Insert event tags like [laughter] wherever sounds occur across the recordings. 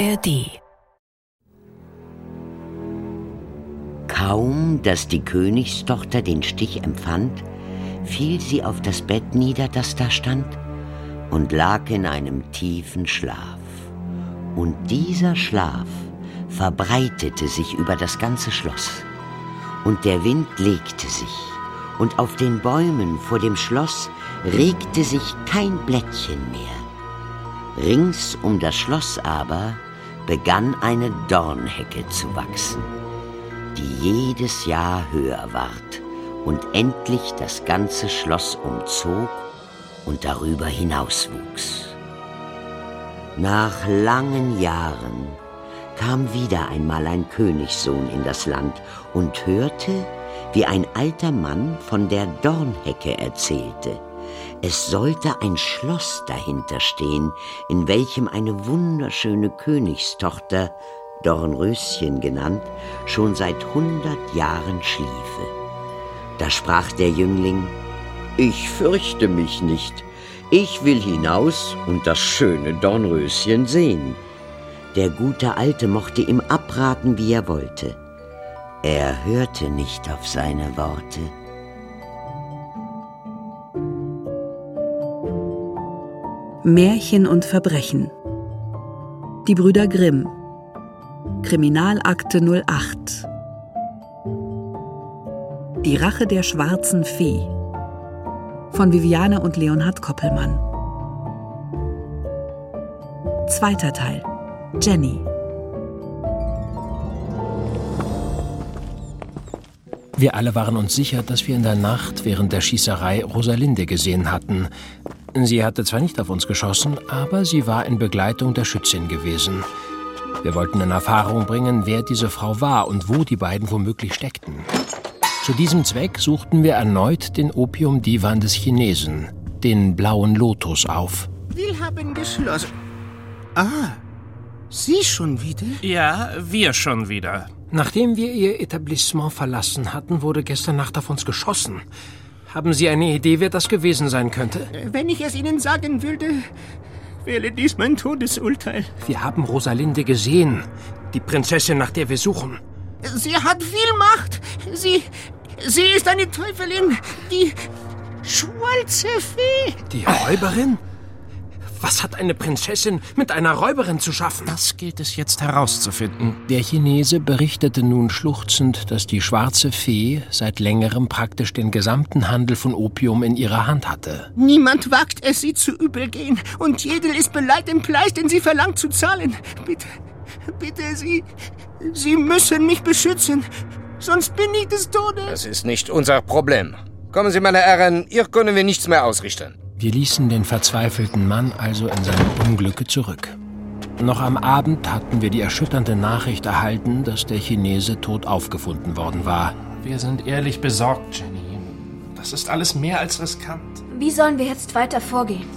ARD. Kaum, dass die Königstochter den Stich empfand, fiel sie auf das Bett nieder, das da stand, und lag in einem tiefen Schlaf. Und dieser Schlaf verbreitete sich über das ganze Schloss. Und der Wind legte sich, und auf den Bäumen vor dem Schloss regte sich kein Blättchen mehr. Rings um das Schloss aber begann eine Dornhecke zu wachsen, die jedes Jahr höher ward und endlich das ganze Schloss umzog und darüber hinauswuchs. Nach langen Jahren kam wieder einmal ein Königssohn in das Land und hörte, wie ein alter Mann von der Dornhecke erzählte. Es sollte ein Schloss dahinter stehen, in welchem eine wunderschöne Königstochter, Dornröschen genannt, schon seit hundert Jahren schliefe. Da sprach der Jüngling, Ich fürchte mich nicht, ich will hinaus und das schöne Dornröschen sehen. Der gute Alte mochte ihm abraten, wie er wollte. Er hörte nicht auf seine Worte. Märchen und Verbrechen. Die Brüder Grimm. Kriminalakte 08. Die Rache der schwarzen Fee. Von Viviane und Leonhard Koppelmann. Zweiter Teil. Jenny. Wir alle waren uns sicher, dass wir in der Nacht während der Schießerei Rosalinde gesehen hatten. Sie hatte zwar nicht auf uns geschossen, aber sie war in Begleitung der Schützin gewesen. Wir wollten in Erfahrung bringen, wer diese Frau war und wo die beiden womöglich steckten. Zu diesem Zweck suchten wir erneut den Opiumdivan des Chinesen, den blauen Lotus, auf. Wir haben geschlossen. Ah, Sie schon wieder? Ja, wir schon wieder. Nachdem wir Ihr Etablissement verlassen hatten, wurde gestern Nacht auf uns geschossen. Haben Sie eine Idee, wer das gewesen sein könnte? Wenn ich es Ihnen sagen würde, wäre dies mein Todesurteil. Wir haben Rosalinde gesehen. Die Prinzessin, nach der wir suchen. Sie hat viel Macht. Sie. Sie ist eine Teufelin. Die schwarze Fee. Die Räuberin? Was hat eine Prinzessin mit einer Räuberin zu schaffen? Das gilt es jetzt herauszufinden. Der Chinese berichtete nun schluchzend, dass die schwarze Fee seit längerem praktisch den gesamten Handel von Opium in ihrer Hand hatte. Niemand wagt es, sie zu übel gehen. Und jeder ist bereit, den Preis, den sie verlangt, zu zahlen. Bitte, bitte, Sie. Sie müssen mich beschützen. Sonst bin ich des Todes. Das ist nicht unser Problem. Kommen Sie, meine Herren, hier können wir nichts mehr ausrichten. Wir ließen den verzweifelten Mann also in seinem Unglücke zurück. Noch am Abend hatten wir die erschütternde Nachricht erhalten, dass der Chinese tot aufgefunden worden war. Wir sind ehrlich besorgt, Jenny. Das ist alles mehr als riskant. Wie sollen wir jetzt weiter vorgehen?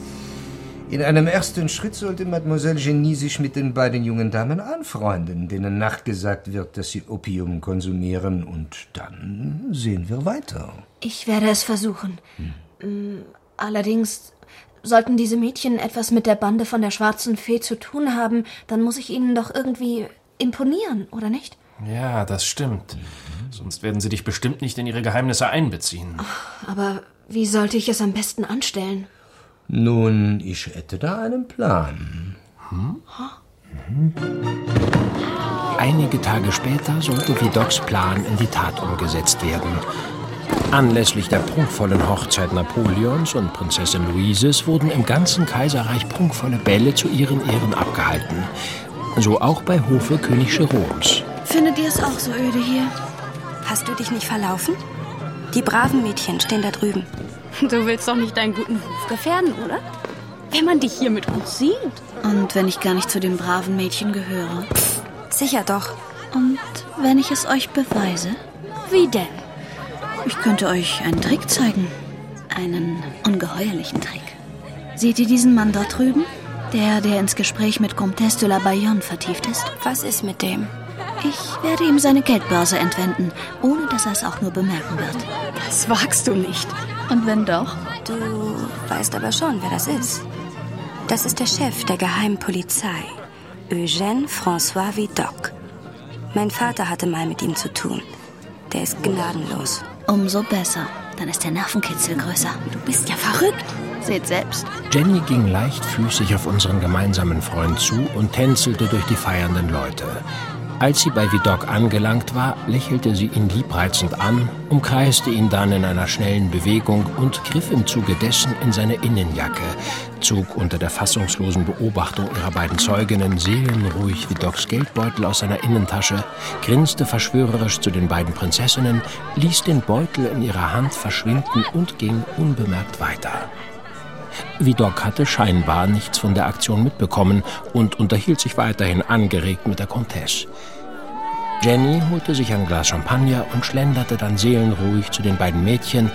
In einem ersten Schritt sollte Mademoiselle Genie sich mit den beiden jungen Damen anfreunden, denen nachgesagt wird, dass sie Opium konsumieren, und dann sehen wir weiter. Ich werde es versuchen. Hm. Allerdings, sollten diese Mädchen etwas mit der Bande von der schwarzen Fee zu tun haben, dann muss ich ihnen doch irgendwie imponieren, oder nicht? Ja, das stimmt. Sonst werden sie dich bestimmt nicht in ihre Geheimnisse einbeziehen. Aber wie sollte ich es am besten anstellen? Nun, ich hätte da einen Plan. Hm? Mhm. Einige Tage später sollte Vidocs Plan in die Tat umgesetzt werden. Anlässlich der prunkvollen Hochzeit Napoleons und Prinzessin Louises wurden im ganzen Kaiserreich prunkvolle Bälle zu ihren Ehren abgehalten. So auch bei Hofe König Jeroms. Findet ihr es auch so öde hier? Hast du dich nicht verlaufen? Die braven Mädchen stehen da drüben. Du willst doch nicht deinen guten Ruf gefährden, oder? Wenn man dich hier mit uns sieht. Und wenn ich gar nicht zu den braven Mädchen gehöre? Pff, sicher doch. Und wenn ich es euch beweise? Wie denn? Ich könnte euch einen Trick zeigen. Einen ungeheuerlichen Trick. Seht ihr diesen Mann dort drüben? Der, der ins Gespräch mit Comtesse de la Bayonne vertieft ist? Was ist mit dem? Ich werde ihm seine Geldbörse entwenden, ohne dass er es auch nur bemerken wird. Das wagst du nicht. Und wenn doch? Du weißt aber schon, wer das ist. Das ist der Chef der geheimen Polizei. Eugène François Vidocq. Mein Vater hatte mal mit ihm zu tun. Der ist gnadenlos. Umso besser. Dann ist der Nervenkitzel größer. Du bist ja verrückt. Seht selbst. Jenny ging leichtfüßig auf unseren gemeinsamen Freund zu und tänzelte durch die feiernden Leute. Als sie bei Vidocq angelangt war, lächelte sie ihn liebreizend an, umkreiste ihn dann in einer schnellen Bewegung und griff im Zuge dessen in seine Innenjacke, zog unter der fassungslosen Beobachtung ihrer beiden Zeuginnen seelenruhig Vidocqs Geldbeutel aus seiner Innentasche, grinste verschwörerisch zu den beiden Prinzessinnen, ließ den Beutel in ihrer Hand verschwinden und ging unbemerkt weiter. Vidocq hatte scheinbar nichts von der Aktion mitbekommen und unterhielt sich weiterhin angeregt mit der Comtesse. Jenny holte sich ein Glas Champagner und schlenderte dann seelenruhig zu den beiden Mädchen,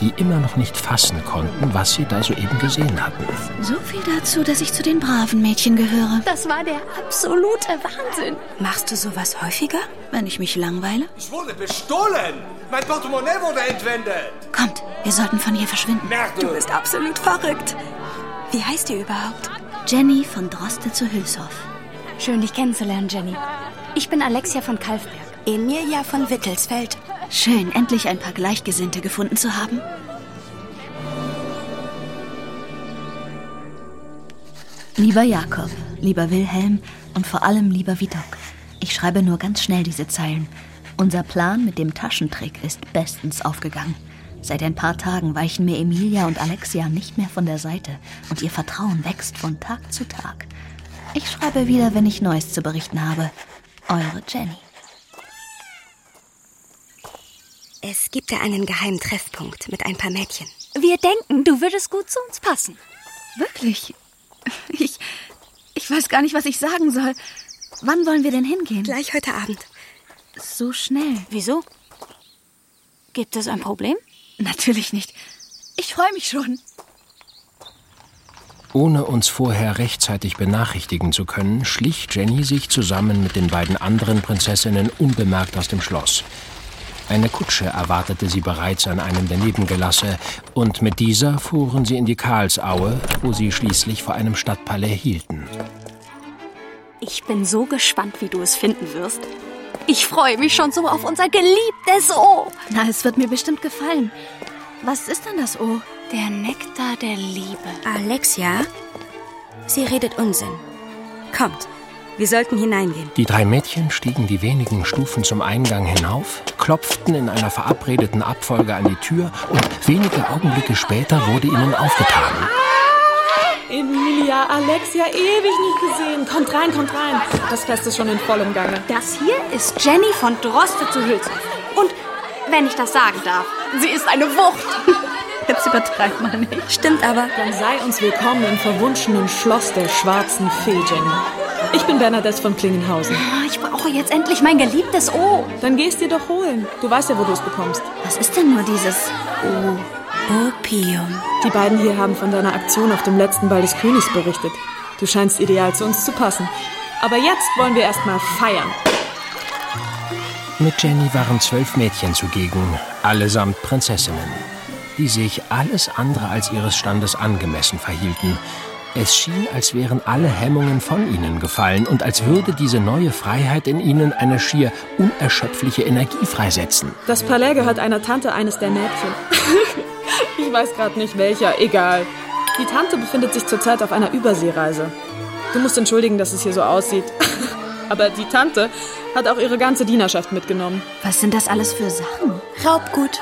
die immer noch nicht fassen konnten, was sie da soeben gesehen hatten. So viel dazu, dass ich zu den braven Mädchen gehöre. Das war der absolute Wahnsinn. Machst du sowas häufiger? Wenn ich mich langweile? Ich wurde bestohlen. Mein Portemonnaie wurde entwendet. Kommt, wir sollten von hier verschwinden. Du bist absolut verrückt. Wie heißt ihr überhaupt? Jenny von Droste zu Hülshoff. Schön, dich kennenzulernen, Jenny. Ich bin Alexia von Kalfberg. Emilia von Wittelsfeld. Schön, endlich ein paar Gleichgesinnte gefunden zu haben. Lieber Jakob, lieber Wilhelm und vor allem lieber Vidocq, ich schreibe nur ganz schnell diese Zeilen. Unser Plan mit dem Taschentrick ist bestens aufgegangen. Seit ein paar Tagen weichen mir Emilia und Alexia nicht mehr von der Seite und ihr Vertrauen wächst von Tag zu Tag. Ich schreibe wieder, wenn ich Neues zu berichten habe. Eure Jenny. Es gibt da einen geheimen Treffpunkt mit ein paar Mädchen. Wir denken, du würdest gut zu uns passen. Wirklich? Ich, ich weiß gar nicht, was ich sagen soll. Wann wollen wir denn hingehen? Gleich heute Abend. So schnell. Wieso? Gibt es ein Problem? Natürlich nicht. Ich freue mich schon. Ohne uns vorher rechtzeitig benachrichtigen zu können, schlich Jenny sich zusammen mit den beiden anderen Prinzessinnen unbemerkt aus dem Schloss. Eine Kutsche erwartete sie bereits an einem der Nebengelasse, und mit dieser fuhren sie in die Karlsaue, wo sie schließlich vor einem Stadtpalais hielten. Ich bin so gespannt, wie du es finden wirst. Ich freue mich schon so auf unser geliebtes O. Na, es wird mir bestimmt gefallen. Was ist denn das O? Der Nektar der Liebe. Alexia, sie redet Unsinn. Kommt, wir sollten hineingehen. Die drei Mädchen stiegen die wenigen Stufen zum Eingang hinauf, klopften in einer verabredeten Abfolge an die Tür und wenige Augenblicke später wurde ihnen aufgetan. Emilia, Alexia, ewig nicht gesehen. Kommt rein, kommt rein. Das Fest ist schon in vollem Gange. Das hier ist Jenny von Droste zu Hülshoff. Und, wenn ich das sagen darf, sie ist eine Wucht. [laughs] Jetzt übertreib mal nicht. Stimmt aber. Dann sei uns willkommen im verwunschenen Schloss der schwarzen Fee, Jenny. Ich bin Bernadette von Klingenhausen. Ah, Ich brauche jetzt endlich mein geliebtes O. Dann gehst dir doch holen. Du weißt ja, wo du es bekommst. Was ist denn nur dieses O? Opium. Die beiden hier haben von deiner Aktion auf dem letzten Ball des Königs berichtet. Du scheinst ideal zu uns zu passen. Aber jetzt wollen wir erstmal feiern. Mit Jenny waren zwölf Mädchen zugegen, allesamt Prinzessinnen, die sich alles andere als ihres Standes angemessen verhielten. Es schien, als wären alle Hemmungen von ihnen gefallen und als würde diese neue Freiheit in ihnen eine schier unerschöpfliche Energie freisetzen. Das Palais gehört einer Tante eines der Mädchen. [laughs] ich weiß gerade nicht welcher, egal. Die Tante befindet sich zurzeit auf einer Überseereise. Du musst entschuldigen, dass es hier so aussieht. [laughs] Aber die Tante hat auch ihre ganze Dienerschaft mitgenommen. Was sind das alles für Sachen? Raubgut.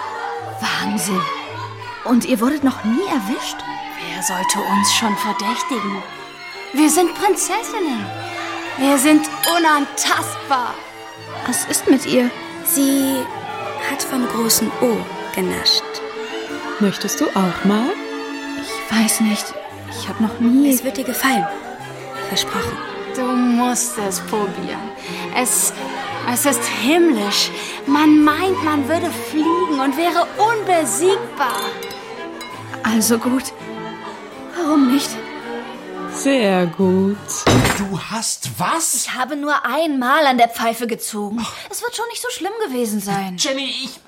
Wahnsinn. Und ihr wurdet noch nie erwischt? Sollte uns schon verdächtigen? Wir sind Prinzessinnen. Wir sind unantastbar. Was ist mit ihr? Sie hat vom großen O genascht. Möchtest du auch mal? Ich weiß nicht. Ich habe noch nie. Es wird dir gefallen. Versprochen. Du musst es probieren. Es, es ist himmlisch. Man meint, man würde fliegen und wäre unbesiegbar. Also gut. Warum nicht? Sehr gut. Du hast was? Ich habe nur einmal an der Pfeife gezogen. Es wird schon nicht so schlimm gewesen sein. Jenny, ich.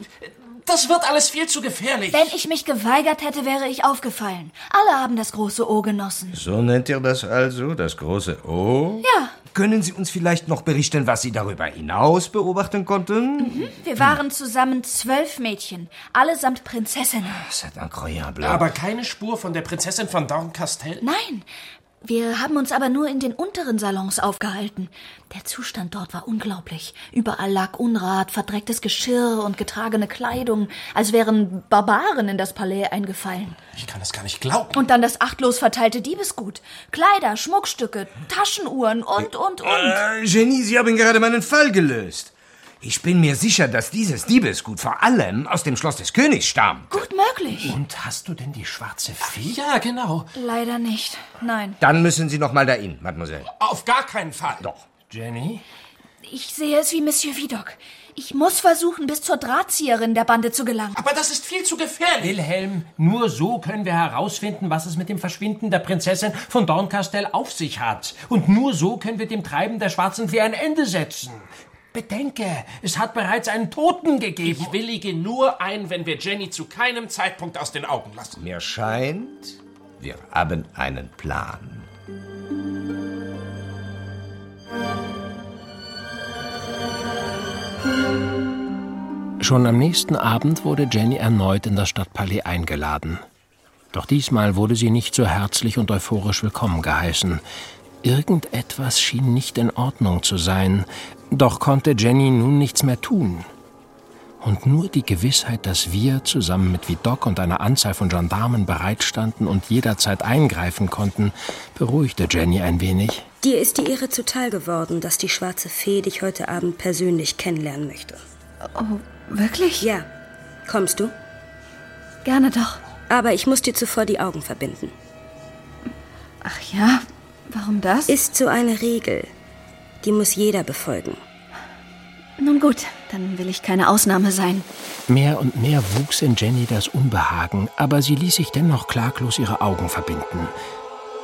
Das wird alles viel zu gefährlich. Wenn ich mich geweigert hätte, wäre ich aufgefallen. Alle haben das große O genossen. So nennt ihr das also, das große O? Ja, Können Sie uns vielleicht noch berichten, was Sie darüber hinaus beobachten konnten? Wir waren zusammen zwölf Mädchen, allesamt Prinzessinnen. C'est incroyable. Aber keine Spur von der Prinzessin von Dorncastel? Nein, wir haben uns aber nur in den unteren Salons aufgehalten. Der Zustand dort war unglaublich. Überall lag Unrat, verdrecktes Geschirr und getragene Kleidung, als wären Barbaren in das Palais eingefallen. Ich kann es gar nicht glauben. Und dann das achtlos verteilte Diebesgut. Kleider, Schmuckstücke, Taschenuhren und, und, und. Äh, Genie, Sie haben gerade meinen Fall gelöst. Ich bin mir sicher, dass dieses Diebesgut vor allem aus dem Schloss des Königs stammt. Gut möglich. Und hast du denn die schwarze Fee? Ja, genau. Leider nicht. Nein. Dann müssen Sie noch mal dahin, Mademoiselle. Auf gar keinen Fall. Doch. Jenny? Ich sehe es wie Monsieur Vidocq. Ich muss versuchen, bis zur Drahtzieherin der Bande zu gelangen. Aber das ist viel zu gefährlich. Wilhelm, nur so können wir herausfinden, was es mit dem Verschwinden der Prinzessin von Dorncastel auf sich hat. Und nur so können wir dem Treiben der schwarzen Fee ein Ende setzen. Bedenke, es hat bereits einen Toten gegeben. Ich willige nur ein, wenn wir Jenny zu keinem Zeitpunkt aus den Augen lassen. Mir scheint, wir haben einen Plan. Schon am nächsten Abend wurde Jenny erneut in das Stadtpalais eingeladen. Doch diesmal wurde sie nicht so herzlich und euphorisch willkommen geheißen. Irgendetwas schien nicht in Ordnung zu sein, doch konnte Jenny nun nichts mehr tun. Und nur die Gewissheit, dass wir zusammen mit Vidocq und einer Anzahl von Gendarmen bereitstanden und jederzeit eingreifen konnten, beruhigte Jenny ein wenig. Dir ist die Ehre zuteil geworden, dass die schwarze Fee dich heute Abend persönlich kennenlernen möchte. Oh, wirklich? Ja. Kommst du? Gerne doch. Aber ich muss dir zuvor die Augen verbinden. Ach ja, warum das? Ist so eine Regel. Die muss jeder befolgen. Nun gut, dann will ich keine Ausnahme sein. Mehr und mehr wuchs in Jenny das Unbehagen, aber sie ließ sich dennoch klaglos ihre Augen verbinden.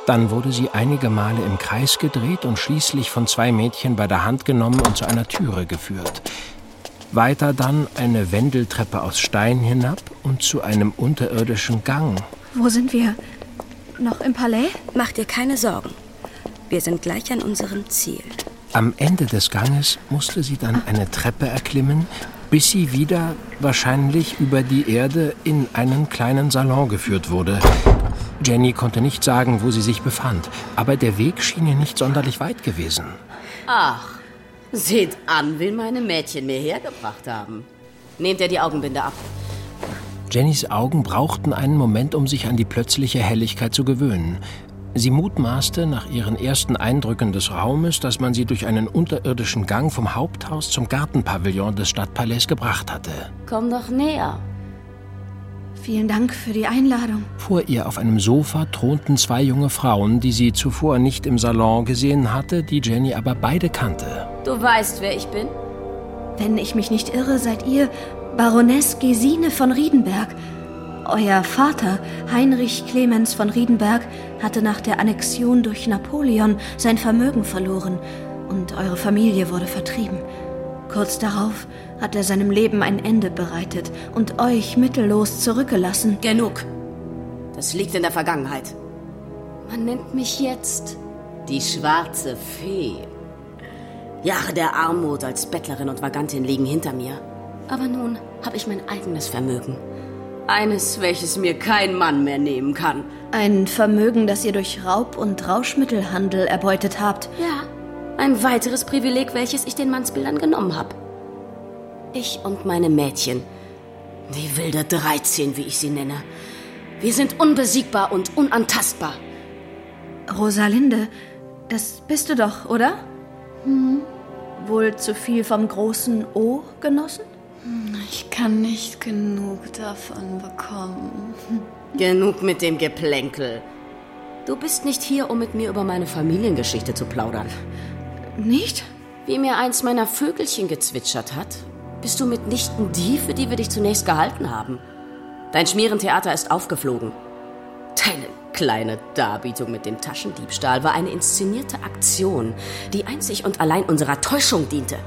Dann wurde sie einige Male im Kreis gedreht und schließlich von zwei Mädchen bei der Hand genommen und zu einer Türe geführt. Weiter dann eine Wendeltreppe aus Stein hinab und zu einem unterirdischen Gang. Wo sind wir? Noch im Palais? Mach dir keine Sorgen. Wir sind gleich an unserem Ziel. Am Ende des Ganges musste sie dann eine Treppe erklimmen, bis sie wieder, wahrscheinlich über die Erde, in einen kleinen Salon geführt wurde. Jenny konnte nicht sagen, wo sie sich befand, aber der Weg schien ihr nicht sonderlich weit gewesen. Ach, seht an, wen meine Mädchen mir hergebracht haben. Nehmt ihr die Augenbinde ab. Jennys Augen brauchten einen Moment, um sich an die plötzliche Helligkeit zu gewöhnen. Sie mutmaßte nach ihren ersten Eindrücken des Raumes, dass man sie durch einen unterirdischen Gang vom Haupthaus zum Gartenpavillon des Stadtpalais gebracht hatte. Komm doch näher. Vielen Dank für die Einladung. Vor ihr auf einem Sofa thronten zwei junge Frauen, die sie zuvor nicht im Salon gesehen hatte, die Jenny aber beide kannte. Du weißt, wer ich bin? Wenn ich mich nicht irre, seid ihr Baroness Gesine von Riedenberg. Euer Vater, Heinrich Clemens von Riedenberg, hatte nach der Annexion durch Napoleon sein Vermögen verloren und eure Familie wurde vertrieben. Kurz darauf hat er seinem Leben ein Ende bereitet und euch mittellos zurückgelassen. Genug. Das liegt in der Vergangenheit. Man nennt mich jetzt die schwarze Fee. Jahre der Armut als Bettlerin und Vagantin liegen hinter mir. Aber nun habe ich mein eigenes Vermögen. Eines, welches mir kein Mann mehr nehmen kann. Ein Vermögen, das ihr durch Raub- und Rauschmittelhandel erbeutet habt. Ja, ein weiteres Privileg, welches ich den Mannsbildern genommen habe. Ich und meine Mädchen, die wilde 13, wie ich sie nenne, wir sind unbesiegbar und unantastbar. Rosalinde, das bist du doch, oder? Hm. Wohl zu viel vom großen O genossen? Ich kann nicht genug davon bekommen. Genug mit dem Geplänkel. Du bist nicht hier, um mit mir über meine Familiengeschichte zu plaudern. Nicht? Wie mir eins meiner Vögelchen gezwitschert hat, bist du mitnichten die, für die wir dich zunächst gehalten haben. Dein Schmierentheater ist aufgeflogen. Deine kleine Darbietung mit dem Taschendiebstahl war eine inszenierte Aktion, die einzig und allein unserer Täuschung diente.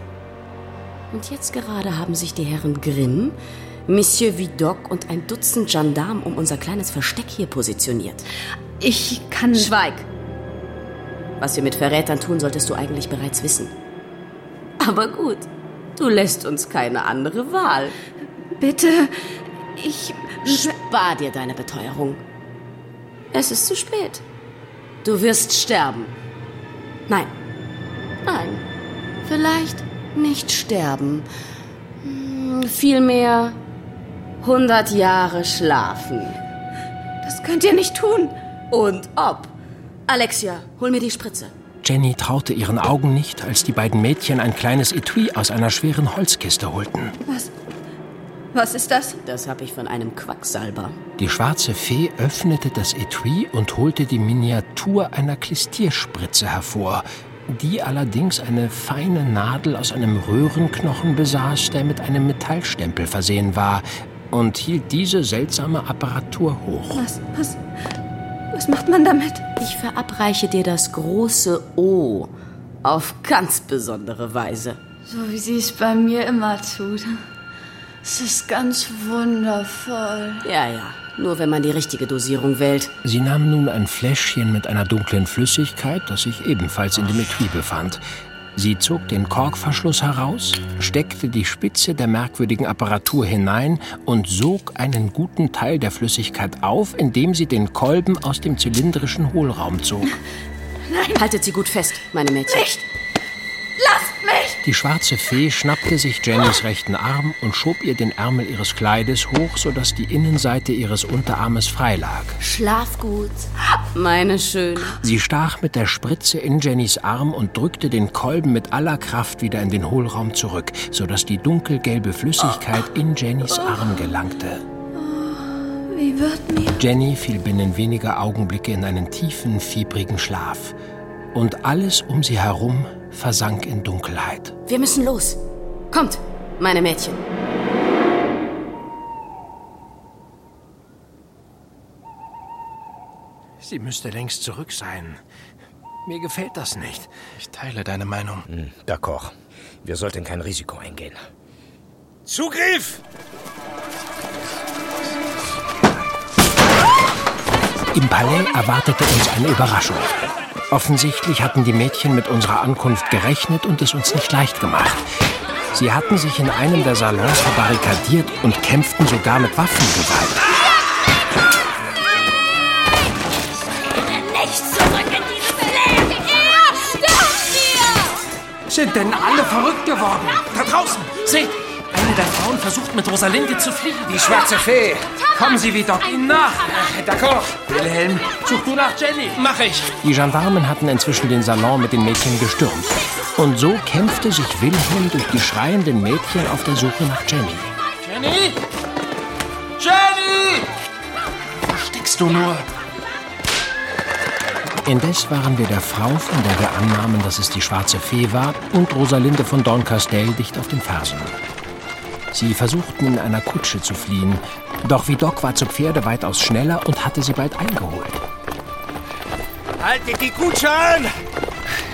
Und jetzt gerade haben sich die Herren Grimm, Monsieur Vidocq und ein Dutzend Gendarmen um unser kleines Versteck hier positioniert. Ich kann. Schweig! Was wir mit Verrätern tun, solltest du eigentlich bereits wissen. Aber gut, du lässt uns keine andere Wahl. Bitte, ich. Spar dir deine Beteuerung. Es ist zu spät. Du wirst sterben. Nein. Nein. Vielleicht nicht sterben. Hm, Vielmehr 100 Jahre schlafen. Das könnt ihr nicht tun. Und ob. Alexia, hol mir die Spritze. Jenny traute ihren Augen nicht, als die beiden Mädchen ein kleines Etui aus einer schweren Holzkiste holten. Was? Was ist das? Das habe ich von einem Quacksalber. Die schwarze Fee öffnete das Etui und holte die Miniatur einer Klistierspritze hervor, die allerdings eine feine Nadel aus einem Röhrenknochen besaß, der mit einem Metallstempel versehen war, und hielt diese seltsame Apparatur hoch. Was, was, was macht man damit? Ich verabreiche dir das große O auf ganz besondere Weise. So wie sie es bei mir immer tut. Es ist ganz wundervoll. Ja, ja. Nur wenn man die richtige Dosierung wählt. Sie nahm nun ein Fläschchen mit einer dunklen Flüssigkeit, das sich ebenfalls in dem Etui befand. Sie zog den Korkverschluss heraus, steckte die Spitze der merkwürdigen Apparatur hinein und sog einen guten Teil der Flüssigkeit auf, indem sie den Kolben aus dem zylindrischen Hohlraum zog. Nein. Haltet sie gut fest, meine Mädchen. Nicht! Die schwarze Fee schnappte sich Jennys rechten Arm und schob ihr den Ärmel ihres Kleides hoch, sodass die Innenseite ihres Unterarmes frei lag. Schlaf gut, meine Schöne. Sie stach mit der Spritze in Jennys Arm und drückte den Kolben mit aller Kraft wieder in den Hohlraum zurück, sodass die dunkelgelbe Flüssigkeit in Jennys Arm gelangte. Wie wird mir? Jenny fiel binnen weniger Augenblicke in einen tiefen, fiebrigen Schlaf. Und alles um sie herum versank in Dunkelheit. Wir müssen los. Kommt, meine Mädchen. Sie müsste längst zurück sein. Mir gefällt das nicht. Ich teile deine Meinung. Hm, D'accord. Wir sollten kein Risiko eingehen. Zugriff! Im Palais erwartete uns eine Überraschung. Offensichtlich hatten die Mädchen mit unserer Ankunft gerechnet und es uns nicht leicht gemacht. Sie hatten sich in einem der Salons verbarrikadiert und kämpften sogar mit Waffengewalt. Nicht zurück in dieses Leben! Sind denn alle verrückt geworden? Da draußen! Seht! Der Frauen versucht mit Rosalinde zu fliehen. Die schwarze Fee! Kommen Sie wie Doc ihnen nach! D'accord! Wilhelm, such du nach Jenny! Mach ich! Die Gendarmen hatten inzwischen den Salon mit den Mädchen gestürmt. Und so kämpfte sich Wilhelm durch die schreienden Mädchen auf der Suche nach Jenny. Jenny! Jenny! Wo steckst du nur? Indes waren wir der Frau, von der wir annahmen, dass es die schwarze Fee war, und Rosalinde von Dorncastel dicht auf den Fersen. Sie versuchten in einer Kutsche zu fliehen, doch Vidocq war zu Pferde weitaus schneller und hatte sie bald eingeholt. Haltet die Kutsche an!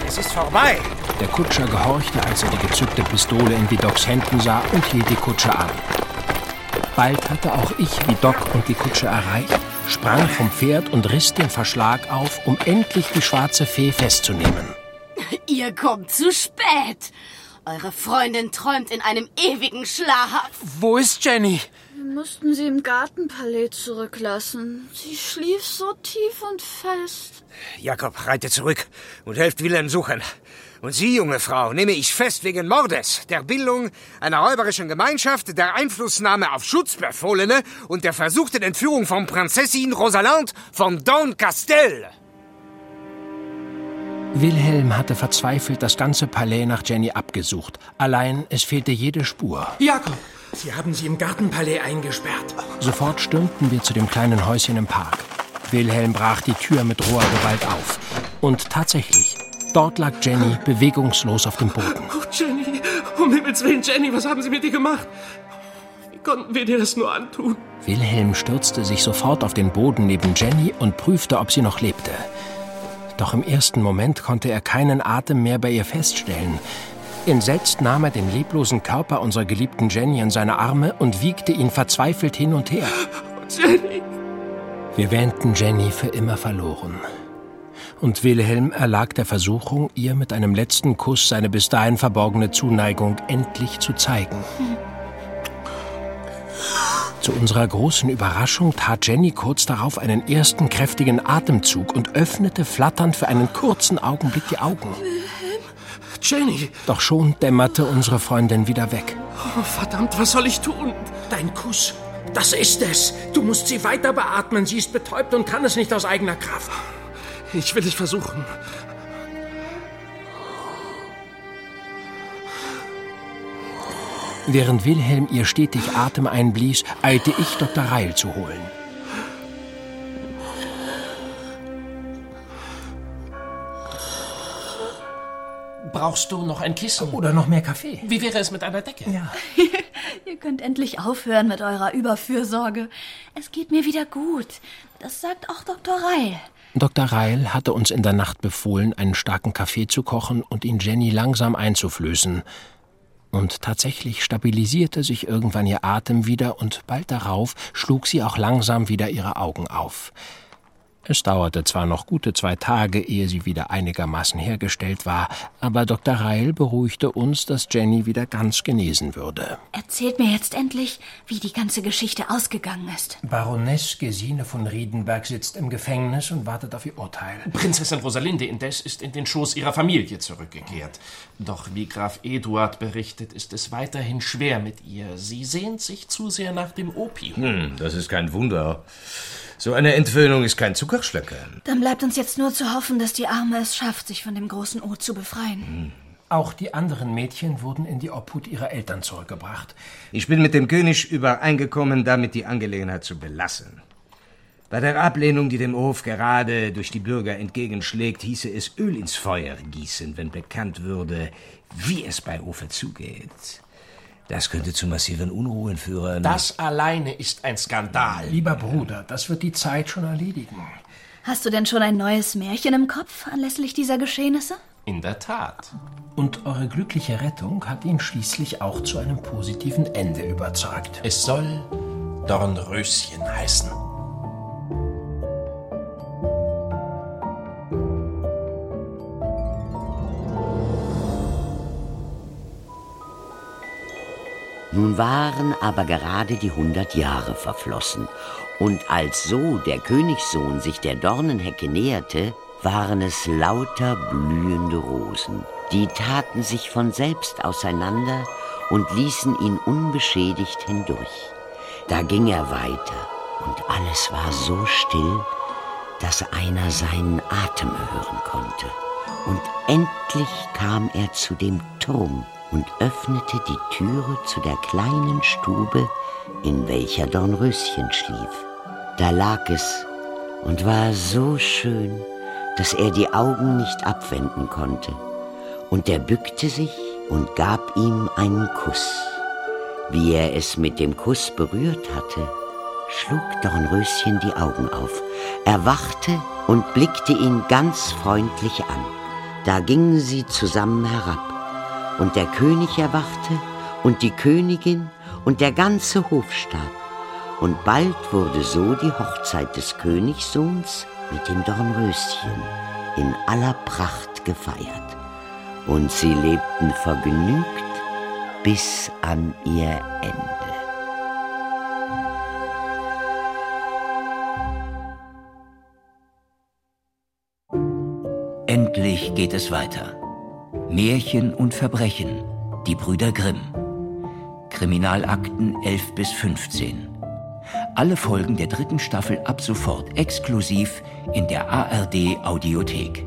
Es ist vorbei. Der Kutscher gehorchte, als er die gezückte Pistole in Vidocqs Händen sah und hielt die Kutsche an. Bald hatte auch ich Vidocq und die Kutsche erreicht, sprang vom Pferd und riss den Verschlag auf, um endlich die schwarze Fee festzunehmen. Ihr kommt zu spät. Eure Freundin träumt in einem ewigen Schlaf. Wo ist Jenny? Wir mussten sie im Gartenpalais zurücklassen. Sie schlief so tief und fest. Jakob, reite zurück und helft Wilhelm suchen. Und Sie, junge Frau, nehme ich fest wegen Mordes, der Bildung einer räuberischen Gemeinschaft, der Einflussnahme auf Schutzbefohlene und der versuchten Entführung von Prinzessin Rosaland von Don Castel. Wilhelm hatte verzweifelt das ganze Palais nach Jenny abgesucht. Allein es fehlte jede Spur. Jakob, Sie haben sie im Gartenpalais eingesperrt. Sofort stürmten wir zu dem kleinen Häuschen im Park. Wilhelm brach die Tür mit roher Gewalt auf. Und tatsächlich, dort lag Jenny bewegungslos auf dem Boden. Oh, Jenny, um Himmels Willen, Jenny, was haben Sie mit dir gemacht? Wie konnten wir dir das nur antun? Wilhelm stürzte sich sofort auf den Boden neben Jenny und prüfte, ob sie noch lebte. Doch im ersten Moment konnte er keinen Atem mehr bei ihr feststellen. Entsetzt nahm er den leblosen Körper unserer geliebten Jenny in seine Arme und wiegte ihn verzweifelt hin und her. Jenny! Wir wähnten Jenny für immer verloren. und Wilhelm erlag der Versuchung, ihr mit einem letzten Kuss seine bis dahin verborgene Zuneigung endlich zu zeigen. Zu unserer großen Überraschung tat Jenny kurz darauf einen ersten kräftigen Atemzug und öffnete flatternd für einen kurzen Augenblick die Augen. Jenny! Doch schon dämmerte unsere Freundin wieder weg. Oh, verdammt, was soll ich tun? Dein Kuss. Das ist es. Du musst sie weiter beatmen. Sie ist betäubt und kann es nicht aus eigener Kraft. Ich will es versuchen. Während Wilhelm ihr stetig Atem einblies, eilte ich Dr. Reil zu holen. Brauchst du noch ein Kissen? Oder noch mehr Kaffee? Wie wäre es mit einer Decke? Ja. [laughs] Ihr könnt endlich aufhören mit eurer Überfürsorge. Es geht mir wieder gut. Das sagt auch Dr. Reil. Dr. Reil hatte uns in der Nacht befohlen, einen starken Kaffee zu kochen und ihn Jenny langsam einzuflößen. Und tatsächlich stabilisierte sich irgendwann ihr Atem wieder und bald darauf schlug sie auch langsam wieder ihre Augen auf. Es dauerte zwar noch gute zwei Tage, ehe sie wieder einigermaßen hergestellt war, aber Dr. Reil beruhigte uns, dass Jenny wieder ganz genesen würde. Erzählt mir jetzt endlich, wie die ganze Geschichte ausgegangen ist. Baroness Gesine von Riedenberg sitzt im Gefängnis und wartet auf ihr Urteil. Prinzessin Rosalinde indes ist in den Schoß ihrer Familie zurückgekehrt. Doch wie Graf Eduard berichtet, ist es weiterhin schwer mit ihr. Sie sehnt sich zu sehr nach dem Opium. Hm, das ist kein Wunder. So eine Entwöhnung ist kein Zuckerschlecken. Dann bleibt uns jetzt nur zu hoffen, dass die Arme es schafft, sich von dem großen O zu befreien. Auch die anderen Mädchen wurden in die Obhut ihrer Eltern zurückgebracht. Ich bin mit dem König übereingekommen, damit die Angelegenheit zu belassen. Bei der Ablehnung, die dem Hof gerade durch die Bürger entgegenschlägt, hieße es Öl ins Feuer gießen, wenn bekannt würde, wie es bei Hofe zugeht. Das könnte zu massiven Unruhen führen. Das alleine ist ein Skandal. Lieber Bruder, das wird die Zeit schon erledigen. Hast du denn schon ein neues Märchen im Kopf anlässlich dieser Geschehnisse? In der Tat. Und eure glückliche Rettung hat ihn schließlich auch zu einem positiven Ende überzeugt. Es soll Dornröschen heißen. Nun waren aber gerade die hundert Jahre verflossen, und als so der Königssohn sich der Dornenhecke näherte, waren es lauter blühende Rosen. Die taten sich von selbst auseinander und ließen ihn unbeschädigt hindurch. Da ging er weiter, und alles war so still, dass einer seinen Atem hören konnte. Und endlich kam er zu dem Turm, und öffnete die Türe zu der kleinen Stube, in welcher Dornröschen schlief. Da lag es und war so schön, dass er die Augen nicht abwenden konnte. Und er bückte sich und gab ihm einen Kuss. Wie er es mit dem Kuss berührt hatte, schlug Dornröschen die Augen auf, erwachte und blickte ihn ganz freundlich an. Da gingen sie zusammen herab und der König erwachte und die Königin und der ganze Hofstaat. Und bald wurde so die Hochzeit des Königssohns mit dem Dornröschen in aller Pracht gefeiert. Und sie lebten vergnügt bis an ihr Ende. Endlich geht es weiter. Märchen und Verbrechen. Die Brüder Grimm. Kriminalakten 11 bis 15. Alle Folgen der dritten Staffel ab sofort exklusiv in der ARD Audiothek.